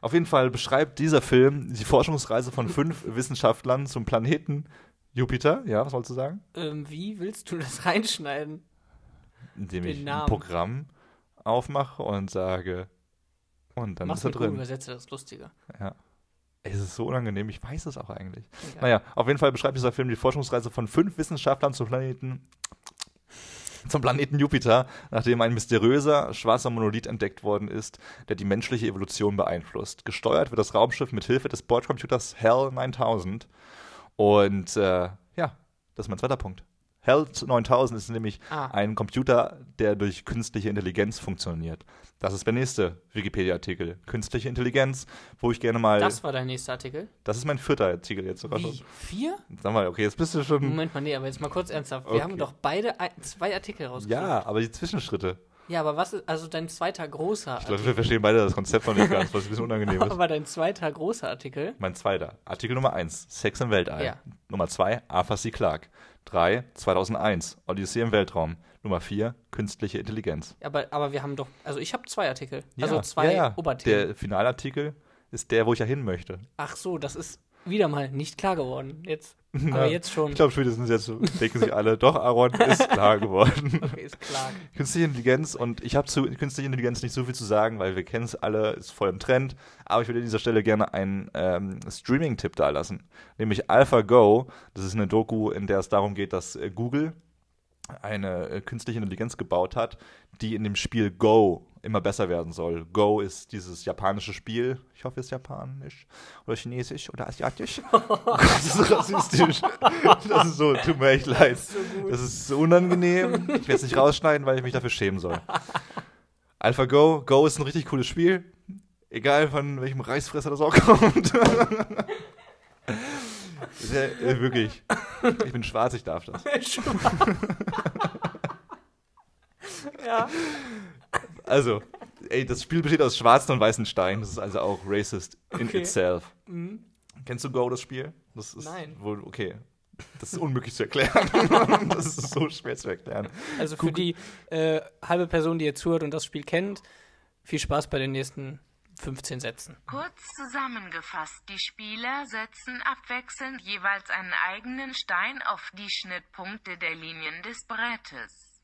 Speaker 3: Auf jeden Fall beschreibt dieser Film die Forschungsreise von fünf Wissenschaftlern zum Planeten Jupiter. Ja, was wolltest du sagen?
Speaker 4: Ähm, wie willst du das reinschneiden?
Speaker 3: Indem
Speaker 4: Den
Speaker 3: ich ein
Speaker 4: Namen.
Speaker 3: Programm aufmache und sage. Und dann
Speaker 4: Mach's
Speaker 3: ist er drin.
Speaker 4: Übersetze, das ist lustiger.
Speaker 3: Ja. Es ist so unangenehm, ich weiß es auch eigentlich.
Speaker 4: Egal.
Speaker 3: Naja, auf jeden Fall beschreibt dieser Film die Forschungsreise von fünf Wissenschaftlern zum Planeten, zum Planeten Jupiter, nachdem ein mysteriöser schwarzer Monolith entdeckt worden ist, der die menschliche Evolution beeinflusst. Gesteuert wird das Raumschiff mit Hilfe des Bordcomputers HAL 9000. Und äh, ja, das ist mein zweiter Punkt. HAL 9000 ist nämlich
Speaker 4: Ah.
Speaker 3: ein Computer, der durch künstliche Intelligenz funktioniert. Das ist der nächste Wikipedia-Artikel. Künstliche Intelligenz, wo ich gerne mal.
Speaker 4: Das war dein nächster Artikel.
Speaker 3: Das ist mein vierter Artikel jetzt sogar schon.
Speaker 4: Vier?
Speaker 3: Sag mal, okay, jetzt bist du schon.
Speaker 4: Moment mal, nee, aber jetzt mal kurz ernsthaft. Wir
Speaker 3: Okay.
Speaker 4: haben doch beide ein, zwei Artikel rausgesucht.
Speaker 3: Ja, aber die Zwischenschritte.
Speaker 4: Ja, aber was ist, also dein zweiter großer
Speaker 3: Ich glaube, wir verstehen beide das Konzept noch nicht ganz, was ein bisschen unangenehm ist.
Speaker 4: Aber dein zweiter großer Artikel.
Speaker 3: Mein zweiter. Artikel Nummer 1, Sex im Weltall.
Speaker 4: Ja.
Speaker 3: Nummer 2, Arthur C. Clarke. 3, 2001, Odyssee im Weltraum. Nummer 4, künstliche Intelligenz.
Speaker 4: Aber, aber wir haben doch, also ich habe zwei Artikel.
Speaker 3: Ja,
Speaker 4: also zwei
Speaker 3: ja, ja.
Speaker 4: Oberthemen.
Speaker 3: Der Finalartikel ist der, wo ich ja hin möchte.
Speaker 4: Ach so, das ist wieder mal nicht klar geworden. Jetzt.
Speaker 3: Ja,
Speaker 4: Aber jetzt schon.
Speaker 3: Ich glaube, spätestens jetzt denken sich alle, doch, Aaron ist klar geworden.
Speaker 4: Okay, ist klar.
Speaker 3: Künstliche Intelligenz und ich habe zu künstlicher Intelligenz nicht so viel zu sagen, weil wir kennen es alle, ist voll im Trend. Aber ich würde an dieser Stelle gerne einen ähm, Streaming-Tipp da lassen, nämlich AlphaGo. Das ist eine Doku, in der es darum geht, dass äh, Google eine äh, künstliche Intelligenz gebaut hat, die in dem Spiel Go immer besser werden soll. Go ist dieses japanische Spiel. Ich hoffe, es ist japanisch oder chinesisch oder asiatisch. das ist so rassistisch. Das ist so, tut mir echt leid. Das ist so unangenehm. Ich werde es nicht rausschneiden, weil ich mich dafür schämen soll. AlphaGo, Go ist ein richtig cooles Spiel. Egal von welchem Reißfresser das auch kommt. Sehr, äh, wirklich. Ich bin schwarz, ich darf das.
Speaker 4: ja.
Speaker 3: Also, ey, das Spiel besteht aus schwarzen und weißen Steinen. Das ist also auch racist in
Speaker 4: Okay.
Speaker 3: itself.
Speaker 4: Mhm.
Speaker 3: Kennst du Go, das Spiel? Das ist
Speaker 4: Nein.
Speaker 3: Wohl, okay. Das ist unmöglich zu erklären. das ist so schwer zu erklären.
Speaker 4: Also für die äh, halbe Person, die jetzt zuhört und das Spiel kennt, viel Spaß bei den nächsten 15 Sätzen.
Speaker 2: Kurz zusammengefasst, die Spieler setzen abwechselnd jeweils einen eigenen Stein auf die Schnittpunkte der Linien des Brettes.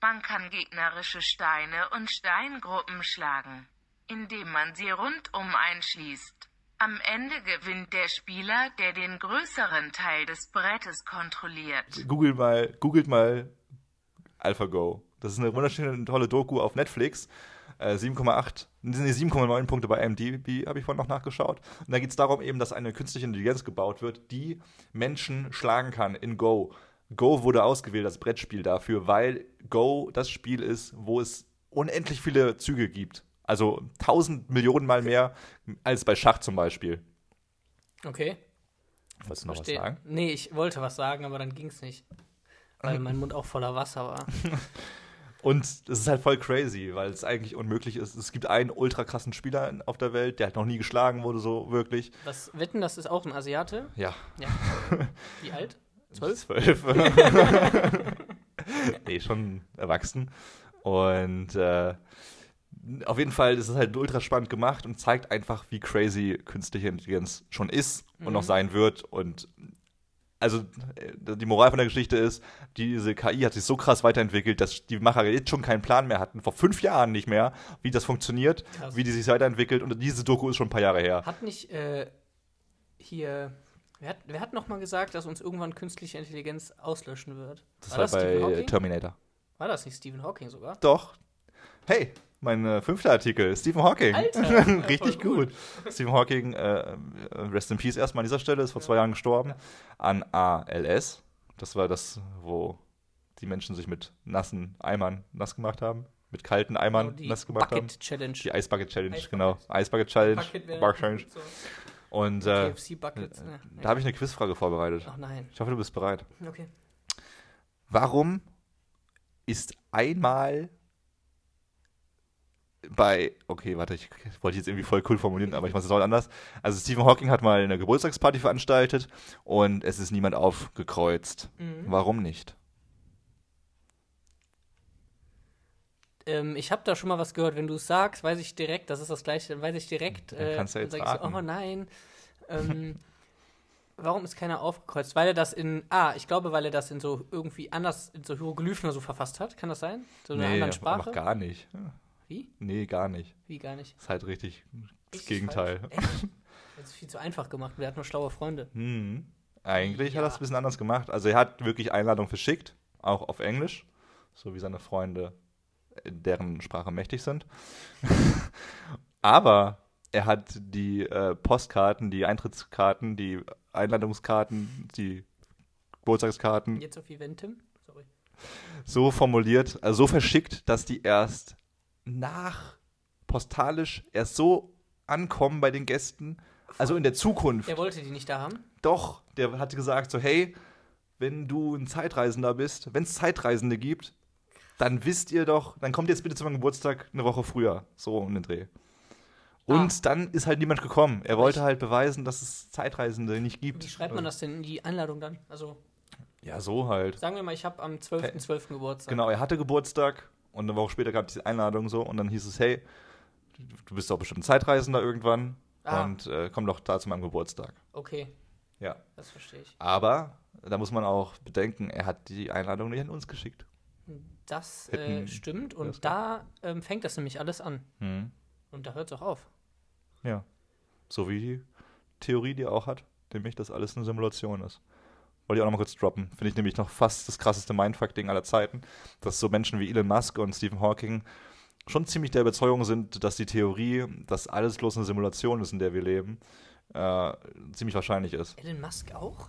Speaker 2: Man kann gegnerische Steine und Steingruppen schlagen, indem man sie rundum einschließt. Am Ende gewinnt der Spieler, der den größeren Teil des Brettes kontrolliert.
Speaker 3: Google mal, googelt mal AlphaGo. Das ist eine wunderschöne, tolle Doku auf Netflix. Äh, 7,8, nee, 7,9 Punkte bei IMDb habe ich vorhin noch nachgeschaut. Und da geht es darum eben, dass eine künstliche Intelligenz gebaut wird, die Menschen schlagen kann in Go. Go wurde ausgewählt als Brettspiel dafür, weil Go das Spiel ist, wo es unendlich viele Züge gibt. Also tausend Millionen Mal mehr als bei Schach zum Beispiel.
Speaker 4: Okay.
Speaker 3: Wolltest du noch
Speaker 4: Verstehe.
Speaker 3: was sagen?
Speaker 4: Nee, ich wollte was sagen, aber dann ging es nicht. Weil mein Mund auch voller Wasser war.
Speaker 3: Und es ist halt voll crazy, weil es eigentlich unmöglich ist. Es gibt einen ultra krassen Spieler auf der Welt, der halt noch nie geschlagen wurde, so wirklich.
Speaker 4: Was wetten, das ist auch ein Asiate?
Speaker 3: Ja.
Speaker 4: Ja. Wie alt? Zwölf?
Speaker 3: Zwölf. nee, schon erwachsen. Und äh, auf jeden Fall ist es halt ultra spannend gemacht und zeigt einfach, wie crazy künstliche Intelligenz schon ist und noch sein wird. Und also äh, die Moral von der Geschichte ist, diese KI hat sich so krass weiterentwickelt, dass die Macher jetzt schon keinen Plan mehr hatten, vor fünf Jahren nicht mehr, wie das funktioniert,
Speaker 4: Krass.
Speaker 3: wie die sich weiterentwickelt. Und diese Doku ist schon ein paar Jahre her.
Speaker 4: Hat nicht äh, hier. Wer hat, wer hat noch mal gesagt, dass uns irgendwann künstliche Intelligenz auslöschen wird?
Speaker 3: Das
Speaker 4: war
Speaker 3: war
Speaker 4: das
Speaker 3: bei
Speaker 4: Stephen Hawking?
Speaker 3: Terminator.
Speaker 4: War das nicht Stephen Hawking sogar?
Speaker 3: Doch. Hey, mein äh, fünfter Artikel, Stephen Hawking.
Speaker 4: Alter, ja,
Speaker 3: Richtig
Speaker 4: voll
Speaker 3: gut. Stephen Hawking, äh, äh, Rest in Peace erstmal an dieser Stelle, ist vor zwei Jahren gestorben. An ALS. Das war das, wo die Menschen sich mit nassen Eimern nass gemacht haben. Mit kalten Eimern
Speaker 4: die
Speaker 3: nass gemacht haben.
Speaker 4: Bucket Challenge.
Speaker 3: Die Ice Bucket Challenge,
Speaker 4: Ice
Speaker 3: genau.
Speaker 4: Bucket.
Speaker 3: Ice Bucket Challenge.
Speaker 4: Bucket
Speaker 3: Challenge.
Speaker 4: so.
Speaker 3: Und äh,
Speaker 4: Buckets. Ne, nee.
Speaker 3: da habe ich eine Quizfrage vorbereitet.
Speaker 4: Ach nein.
Speaker 3: Ich hoffe, du bist bereit.
Speaker 4: Okay.
Speaker 3: Warum ist einmal bei, okay, warte, ich wollte jetzt irgendwie voll cool formulieren, aber ich mache es auch anders. Also Stephen Hawking hat mal eine Geburtstagsparty veranstaltet und es ist niemand aufgekreuzt.
Speaker 4: Mhm.
Speaker 3: Warum nicht?
Speaker 4: Ähm, ich habe da schon mal was gehört. Wenn du es sagst, weiß ich direkt, das ist das gleiche, dann weiß ich direkt.
Speaker 3: Dann
Speaker 4: Äh,
Speaker 3: kannst du ja
Speaker 4: dann
Speaker 3: jetzt
Speaker 4: sag ich so, oh nein. Ähm, warum ist keiner aufgekreuzt? Weil er das in, ah, ich glaube, weil er das in so irgendwie anders, in so Hieroglyphen oder so verfasst hat. Kann das sein? So in einer anderen Sprache?
Speaker 3: mach gar nicht.
Speaker 4: Wie?
Speaker 3: Nee, gar nicht.
Speaker 4: Wie gar nicht?
Speaker 3: Das ist halt richtig das
Speaker 4: Richtig
Speaker 3: Gegenteil.
Speaker 4: Das ist viel zu einfach gemacht. Wir hatten nur schlaue Freunde.
Speaker 3: Hm. Eigentlich
Speaker 4: Ja.
Speaker 3: hat er es ein bisschen anders gemacht. Also er hat wirklich Einladungen verschickt, auch auf Englisch, so wie seine Freunde, deren Sprache mächtig sind. Aber er hat die äh, Postkarten, die Eintrittskarten, die Einladungskarten, die Geburtstagskarten
Speaker 4: Jetzt auf Eventim? Sorry.
Speaker 3: so formuliert, also so verschickt, dass die erst nach postalisch erst so ankommen bei den Gästen, also in der Zukunft.
Speaker 4: Er wollte die nicht da haben?
Speaker 3: Doch, der hat gesagt so, hey, wenn du ein Zeitreisender bist, wenn es Zeitreisende gibt, dann wisst ihr doch, dann kommt jetzt bitte zu meinem Geburtstag eine Woche früher, so um den Dreh. Und
Speaker 4: Ah.
Speaker 3: dann ist halt niemand gekommen. Er wollte halt beweisen, dass es Zeitreisende nicht gibt.
Speaker 4: Wie schreibt man das denn in die Einladung dann? Also,
Speaker 3: Ja, so halt.
Speaker 4: sagen wir mal, ich habe am 12.12. Geburtstag.
Speaker 3: Genau, er hatte Geburtstag und eine Woche später gab es die Einladung so und dann hieß es, hey, du bist doch bestimmt ein Zeitreisender irgendwann.
Speaker 4: Ah.
Speaker 3: und äh, komm doch da zu meinem Geburtstag.
Speaker 4: Okay,
Speaker 3: Ja.
Speaker 4: das verstehe ich.
Speaker 3: Aber da muss man auch bedenken, er hat die Einladung nicht an uns geschickt.
Speaker 4: Das äh, stimmt
Speaker 3: das
Speaker 4: und da ähm, fängt das nämlich alles an.
Speaker 3: Hm.
Speaker 4: Und da hört es auch auf.
Speaker 3: Ja. So wie die Theorie, die er auch hat, nämlich, dass alles eine Simulation ist. Wollte ich auch noch mal kurz droppen. Finde ich nämlich noch fast das krasseste Mindfuck-Ding aller Zeiten, dass so Menschen wie Elon Musk und Stephen Hawking schon ziemlich der Überzeugung sind, dass die Theorie, dass alles bloß eine Simulation ist, in der wir leben, äh, ziemlich wahrscheinlich ist.
Speaker 4: Elon Musk auch?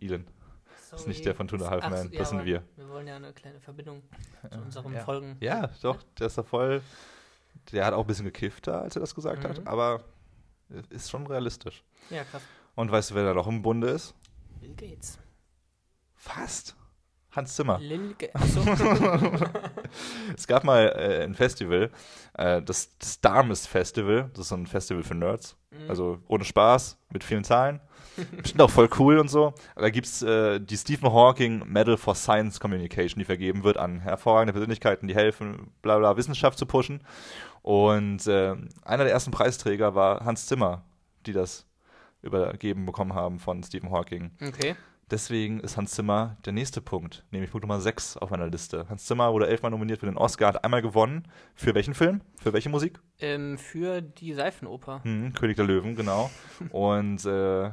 Speaker 3: Elon. Das ist
Speaker 4: Sorry.
Speaker 3: nicht der von Two and a Half
Speaker 4: Ach,
Speaker 3: Men,
Speaker 4: ja,
Speaker 3: das sind wir.
Speaker 4: Wir wollen ja eine kleine Verbindung zu unseren
Speaker 3: Ja.
Speaker 4: Folgen.
Speaker 3: Ja, doch, der ist da voll. Der hat auch ein bisschen gekifft da, als er das gesagt
Speaker 4: Mhm.
Speaker 3: hat, aber ist schon realistisch.
Speaker 4: Ja, krass.
Speaker 3: Und weißt du, wer da noch im Bunde ist?
Speaker 4: Bill Gates.
Speaker 3: Fast. Hans Zimmer.
Speaker 4: Lil Ga Achso.
Speaker 3: Es gab mal äh, ein Festival, äh, das, das Festival. Das ist so ein Festival für Nerds.
Speaker 4: Mhm.
Speaker 3: Also ohne Spaß, mit vielen Zahlen. Bestimmt auch voll cool und so. Da gibt es äh, die Stephen Hawking Medal for Science Communication, die vergeben wird an hervorragende Persönlichkeiten, die helfen, bla bla, Wissenschaft zu pushen. Und äh, einer der ersten Preisträger war Hans Zimmer, die das übergeben bekommen haben von Stephen Hawking.
Speaker 4: okay.
Speaker 3: Deswegen ist Hans Zimmer der nächste Punkt, nämlich Punkt Nummer 6 auf meiner Liste. Hans Zimmer wurde elfmal nominiert für den Oscar, hat einmal gewonnen. Für welchen Film? Für welche Musik?
Speaker 4: Ähm, für die Seifenoper.
Speaker 3: Hm, König der Löwen, genau. Und äh,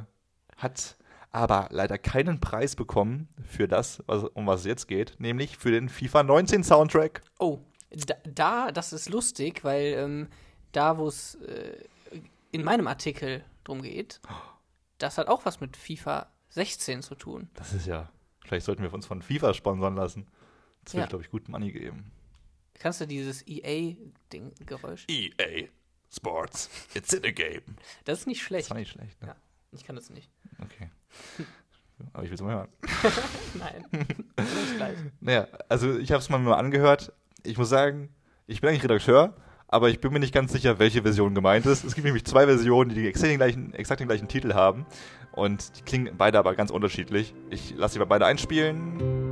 Speaker 3: hat aber leider keinen Preis bekommen für das, was, um was es jetzt geht, nämlich für den FIFA 19 Soundtrack.
Speaker 4: Oh, da, da das ist lustig, weil ähm, da, wo es äh, in meinem Artikel drum geht, das hat auch was mit FIFA 16 zu tun.
Speaker 3: Das ist ja, vielleicht sollten wir uns von FIFA sponsern lassen. Das würde,
Speaker 4: Ja.
Speaker 3: glaube ich, gut Money geben.
Speaker 4: Kannst du dieses EA-Ding-Geräusch?
Speaker 3: EA Sports, it's in a game.
Speaker 4: Das ist nicht
Speaker 3: Das
Speaker 4: schlecht.
Speaker 3: war nicht schlecht, ne?
Speaker 4: Ja. Ich kann das nicht.
Speaker 3: Okay. Aber ich will es mal hören.
Speaker 4: Nein. Nicht gleich.
Speaker 3: Naja, also ich habe es mal mir mal angehört. Ich muss sagen, ich bin eigentlich Redakteur, aber ich bin mir nicht ganz sicher, welche Version gemeint ist. Es gibt nämlich zwei Versionen, die exakt den gleichen, exakt den gleichen Titel haben. Und die klingen beide aber ganz unterschiedlich. Ich lasse sie mal beide einspielen.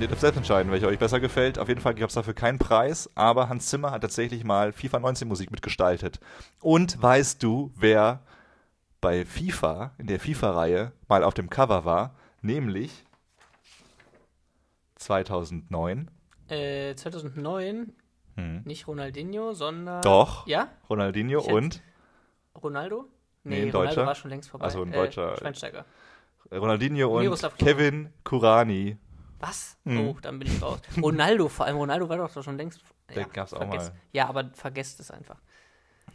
Speaker 3: Und ihr dürft selbst entscheiden, welcher euch besser gefällt. Auf jeden Fall gab es dafür keinen Preis, aber Hans Zimmer hat tatsächlich mal FIFA 19 Musik mitgestaltet. Und weißt du, wer bei FIFA, in der FIFA-Reihe, mal auf dem Cover war? Nämlich 2009.
Speaker 4: Äh, 2009,
Speaker 3: Hm.
Speaker 4: nicht Ronaldinho, sondern.
Speaker 3: Doch.
Speaker 4: Ja?
Speaker 3: Ronaldinho und
Speaker 4: Ronaldo?
Speaker 3: Nee, ein
Speaker 4: Ronaldo
Speaker 3: Deutscher.
Speaker 4: war schon längst vorbei.
Speaker 3: Ach so, ein
Speaker 4: Äh,
Speaker 3: Deutscher.
Speaker 4: Schweinsteiger.
Speaker 3: Ronaldinho und. Kevin Kurani.
Speaker 4: Was?
Speaker 3: Mhm.
Speaker 4: Oh, dann bin ich raus. Ronaldo, vor allem Ronaldo war doch schon längst.
Speaker 3: Der gab's auch
Speaker 4: vergesst-
Speaker 3: mal.
Speaker 4: Ja, aber vergesst es einfach.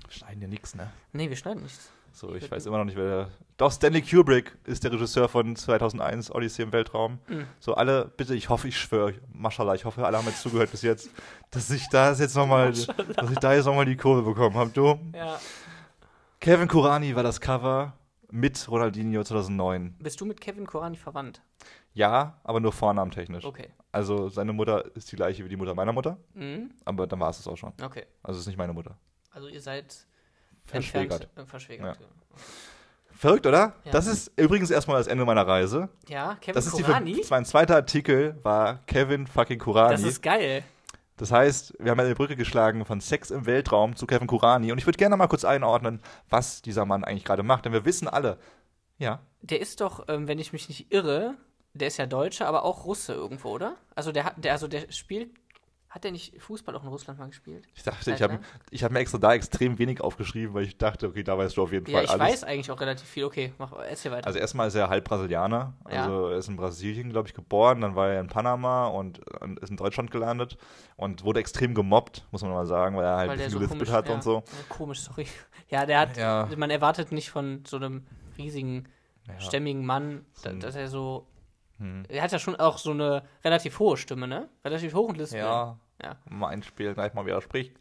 Speaker 3: Schneiden ja nichts, ne?
Speaker 4: Nee, wir schneiden nichts.
Speaker 3: So, ich
Speaker 4: würd-
Speaker 3: weiß immer noch nicht, wer der. Doch, Stanley Kubrick ist der Regisseur von 2001, Odyssey im Weltraum.
Speaker 4: Mhm.
Speaker 3: So, alle, bitte, ich hoffe, ich schwöre, Maschallah, ich hoffe, alle haben jetzt zugehört bis jetzt, dass ich da jetzt nochmal, dass ich da jetzt nochmal die Kurve bekommen habe. Du?
Speaker 4: Ja.
Speaker 3: Kevin Kurani war das Cover mit Ronaldinho 2009.
Speaker 4: Bist du mit Kevin Korani verwandt?
Speaker 3: Ja, aber nur vornamentechnisch.
Speaker 4: Okay.
Speaker 3: Also, seine Mutter ist die gleiche wie die Mutter meiner Mutter,
Speaker 4: Mhm.
Speaker 3: aber dann war es das auch schon.
Speaker 4: Okay.
Speaker 3: Also, es ist nicht meine Mutter.
Speaker 4: Also ihr seid
Speaker 3: Verschwägert.
Speaker 4: entfernt- äh, verschwägert.
Speaker 3: Verrückt, oder?
Speaker 4: Ja.
Speaker 3: Das ist übrigens erstmal das Ende meiner Reise.
Speaker 4: Ja, Kevin
Speaker 3: Das ist die,
Speaker 4: Korani.
Speaker 3: mein zweiter Artikel war Kevin fucking Kurani.
Speaker 4: Das ist geil.
Speaker 3: Das heißt, wir haben eine Brücke geschlagen von Sex im Weltraum zu Kevin Kurani. Und ich würde gerne mal kurz einordnen, was dieser Mann eigentlich gerade macht. Denn wir wissen alle, ja,
Speaker 4: Der ist doch, ähm, wenn ich mich nicht irre, der ist ja Deutscher, aber auch Russe irgendwo, oder? Also der hat, der, also der spielt, hat der nicht Fußball auch in Russland mal gespielt?
Speaker 3: Ich dachte, ich
Speaker 4: Alter.
Speaker 3: habe ich hab mir extra da extrem wenig aufgeschrieben, weil ich dachte, okay, da weißt du auf jeden
Speaker 4: Ja,
Speaker 3: Fall
Speaker 4: ich
Speaker 3: alles.
Speaker 4: weiß eigentlich auch relativ viel. Okay, mach, erzähl weiter.
Speaker 3: Also erstmal ist er halb Brasilianer.
Speaker 4: Ja.
Speaker 3: Also er ist in Brasilien, glaube ich, geboren. Dann war er in Panama und ist in Deutschland gelandet und wurde extrem gemobbt, muss man mal sagen, weil er halt
Speaker 4: Weil
Speaker 3: ein
Speaker 4: so
Speaker 3: bisschen
Speaker 4: komisch
Speaker 3: Lispel hat
Speaker 4: ja,
Speaker 3: und so.
Speaker 4: Ja, komisch, sorry. Ja, der hat,
Speaker 3: Ja.
Speaker 4: man erwartet nicht von so einem riesigen,
Speaker 3: Ja.
Speaker 4: stämmigen Mann,
Speaker 3: So ein-
Speaker 4: dass er so,
Speaker 3: Hm.
Speaker 4: er hat ja schon auch so eine relativ hohe Stimme, ne? Relativ hohen Lispel.
Speaker 3: Ja,
Speaker 4: Ja.
Speaker 3: mal einspielen, gleich mal wieder spricht.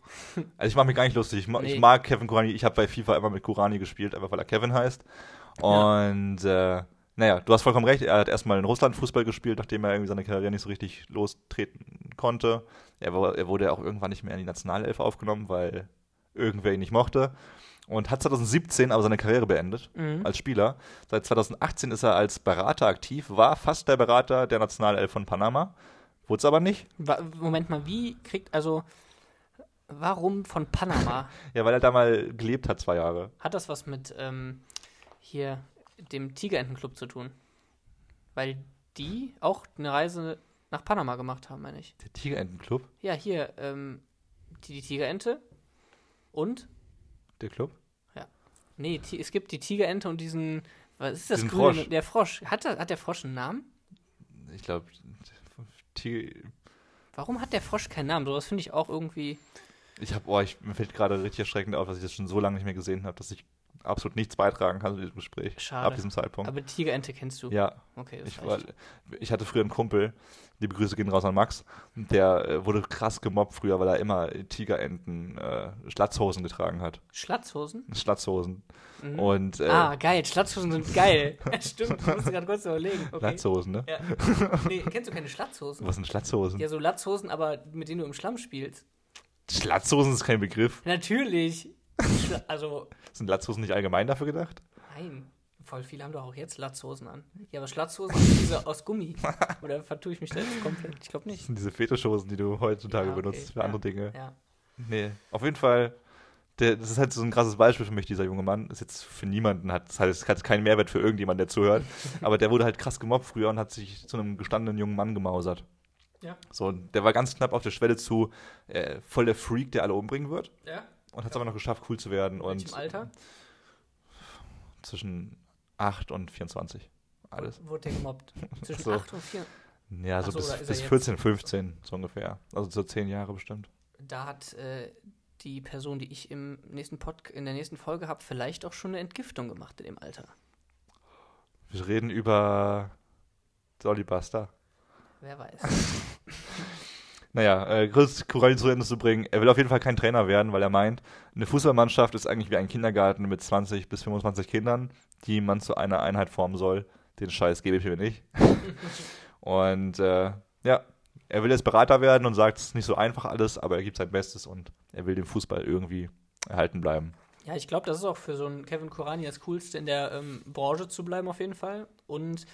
Speaker 3: Also ich mache mich gar nicht lustig. Ich, ma
Speaker 4: Nee.
Speaker 3: ich mag Kevin Kurani. Ich habe bei FIFA immer mit Kurani gespielt, einfach weil er Kevin heißt. Und äh, naja, du hast vollkommen recht. Er hat erstmal in Russland Fußball gespielt, nachdem er irgendwie seine Karriere nicht so richtig lostreten konnte. Er, er wurde auch irgendwann nicht mehr in die Nationalelf aufgenommen, weil irgendwer ihn nicht mochte. Und hat 2017 aber seine Karriere beendet
Speaker 4: Mhm.
Speaker 3: als Spieler. Seit 2018 ist er als Berater aktiv, war fast der Berater der Nationalelf von Panama. Wurde es aber nicht.
Speaker 4: Moment mal, wie kriegt, also, warum von Panama?
Speaker 3: Ja, weil er da mal gelebt hat, zwei Jahre.
Speaker 4: Hat das was mit ähm, hier dem Tigerentenclub zu tun? Weil die auch eine Reise nach Panama gemacht haben, meine ich.
Speaker 3: Der Tigerentenclub?
Speaker 4: Ja, hier, ähm, die, die Tigerente und,
Speaker 3: Der Club?
Speaker 4: nee, ti es gibt die Tigerente und diesen, was ist das
Speaker 3: Diesen
Speaker 4: grüne?
Speaker 3: Frosch.
Speaker 4: Der Frosch. Hat, der- hat der Frosch einen Namen?
Speaker 3: Ich glaube.
Speaker 4: Warum hat der Frosch keinen Namen? Sowas finde ich auch irgendwie.
Speaker 3: Ich habe, oh, ich, mir fällt gerade richtig erschreckend auf, dass ich das schon so lange nicht mehr gesehen habe, dass ich absolut nichts beitragen kann zu diesem Gespräch.
Speaker 4: Schade.
Speaker 3: Ab diesem Zeitpunkt.
Speaker 4: Aber Tigerente kennst du.
Speaker 3: ja,
Speaker 4: Okay, das
Speaker 3: ich, war, ich hatte früher einen Kumpel, liebe Grüße gehen raus an Max, der äh, wurde krass gemobbt früher, weil er immer Tigerenten äh, Schlatzhosen getragen hat.
Speaker 4: Schlatzhosen?
Speaker 3: Schlatzhosen.
Speaker 4: Mhm.
Speaker 3: Und äh,
Speaker 4: ah, geil. Schlatzhosen sind geil. Stimmt, ich musste gerade kurz überlegen. Okay.
Speaker 3: Latzhosen, ne?
Speaker 4: Ja. Nee, kennst du keine Schlatzhosen?
Speaker 3: Was sind Schlatzhosen?
Speaker 4: Ja, so Latzhosen, aber mit denen du im Schlamm spielst.
Speaker 3: Schlatzhosen ist kein Begriff.
Speaker 4: Natürlich. Also,
Speaker 3: Sind Latzhosen nicht allgemein dafür gedacht?
Speaker 4: nein. Voll viele haben doch auch jetzt Latzhosen an. Ja, aber Schlatzhosen sind diese aus Gummi. Oder vertue ich mich da jetzt komplett? Ich glaube
Speaker 3: Das
Speaker 4: nicht.
Speaker 3: sind diese Fetischhosen, die du heutzutage
Speaker 4: Ja, okay,
Speaker 3: benutzt für
Speaker 4: ja,
Speaker 3: andere Dinge.
Speaker 4: Ja.
Speaker 3: Nee, auf jeden Fall. Der, das ist halt so ein krasses Beispiel für mich, dieser junge Mann. Ist jetzt für niemanden, hat, das heißt, hat keinen Mehrwert für irgendjemanden, der zuhört. aber der wurde halt krass gemobbt früher und hat sich zu einem gestandenen jungen Mann gemausert.
Speaker 4: Ja.
Speaker 3: So, und der war ganz knapp auf der Schwelle zu äh, voll der Freak, der alle umbringen wird.
Speaker 4: Ja?
Speaker 3: Und hat es aber noch geschafft, cool zu werden.
Speaker 4: In welchem
Speaker 3: und
Speaker 4: Alter?
Speaker 3: Zwischen 8 und 24. Alles.
Speaker 4: Wurde der gemobbt? Zwischen
Speaker 3: So.
Speaker 4: 8 und 4.
Speaker 3: Ja, so
Speaker 4: so,
Speaker 3: bis, bis
Speaker 4: jetzt-
Speaker 3: 14, 15, so ungefähr. Also so 10 Jahre bestimmt.
Speaker 4: Da hat äh, die Person, die ich im nächsten Pod in der nächsten Folge habe, vielleicht auch schon eine Entgiftung gemacht in dem Alter.
Speaker 3: Wir reden über Dolly Buster.
Speaker 4: Wer weiß.
Speaker 3: Naja, äh, kurz Kurani zu Ende zu bringen. Er will auf jeden Fall kein Trainer werden, weil er meint, eine Fußballmannschaft ist eigentlich wie ein Kindergarten mit 20 bis 25 Kindern, die man zu einer Einheit formen soll. Den Scheiß gebe ich mir nicht. und äh, ja, er will jetzt Berater werden und sagt, es ist nicht so einfach alles, aber er gibt sein Bestes und er will dem Fußball irgendwie erhalten bleiben.
Speaker 4: Ja, ich glaube, das ist auch für so einen Kevin Kurani das Coolste, in der ähm, Branche zu bleiben, auf jeden Fall. Und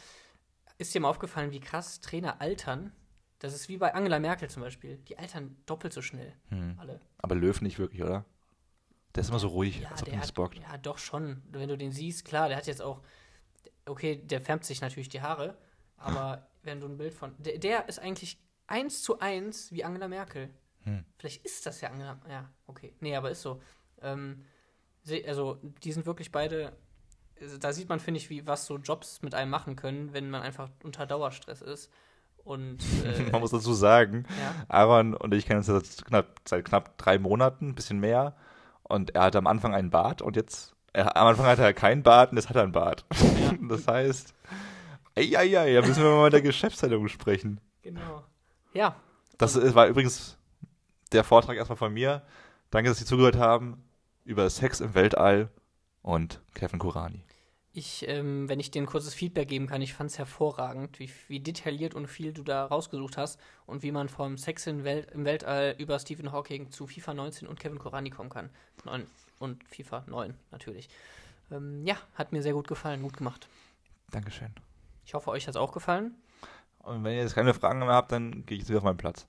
Speaker 4: ist dir mal aufgefallen, wie krass Trainer altern? Das ist wie bei Angela Merkel zum Beispiel. Die altern doppelt so schnell.
Speaker 3: Hm.
Speaker 4: Alle.
Speaker 3: Aber Löw nicht wirklich, oder? Der ist immer so ruhig,
Speaker 4: Ja,
Speaker 3: als ob
Speaker 4: der
Speaker 3: ihn
Speaker 4: hat,
Speaker 3: bockt.
Speaker 4: ja, doch schon. Wenn du den siehst, klar, der hat jetzt auch. Okay, der färbt sich natürlich die Haare, aber wenn du ein Bild von. Der, der ist eigentlich eins zu eins wie Angela Merkel.
Speaker 3: Hm.
Speaker 4: Vielleicht ist das ja Angela. Ja, okay. Nee, aber ist so. Ähm, also, die sind wirklich beide. also Da sieht man, finde ich, wie was so Jobs mit einem machen können, wenn man einfach unter Dauerstress ist. Und. Äh,
Speaker 3: Man muss dazu sagen,
Speaker 4: ja,
Speaker 3: Aaron und ich kennen uns seit knapp, seit knapp drei Monaten, ein bisschen mehr. Und er hatte am Anfang einen Bart und jetzt, er, am Anfang hatte er keinen Bart und jetzt hat er einen Bart.
Speaker 4: Ja.
Speaker 3: Das heißt, ey, ey, da müssen wir mal mit der Geschäftsleitung sprechen.
Speaker 4: genau. Ja,
Speaker 3: Das ist- war übrigens der Vortrag erstmal von mir. Danke, dass Sie zugehört haben über Sex im Weltall und Kevin Kurani.
Speaker 4: Ich, ähm, wenn ich dir ein kurzes Feedback geben kann, ich fand es hervorragend, wie, wie detailliert und viel du da rausgesucht hast und wie man vom Sex im, Welt, im Weltall über Stephen Hawking zu FIFA 19 und Kevin Kurani kommen kann. Neun, und FIFA 9 natürlich. Ähm, ja, hat mir sehr gut gefallen, gut gemacht.
Speaker 3: Dankeschön.
Speaker 4: Ich hoffe, euch hat es auch gefallen.
Speaker 3: Und wenn ihr jetzt keine Fragen mehr habt, dann gehe ich jetzt wieder auf meinen Platz.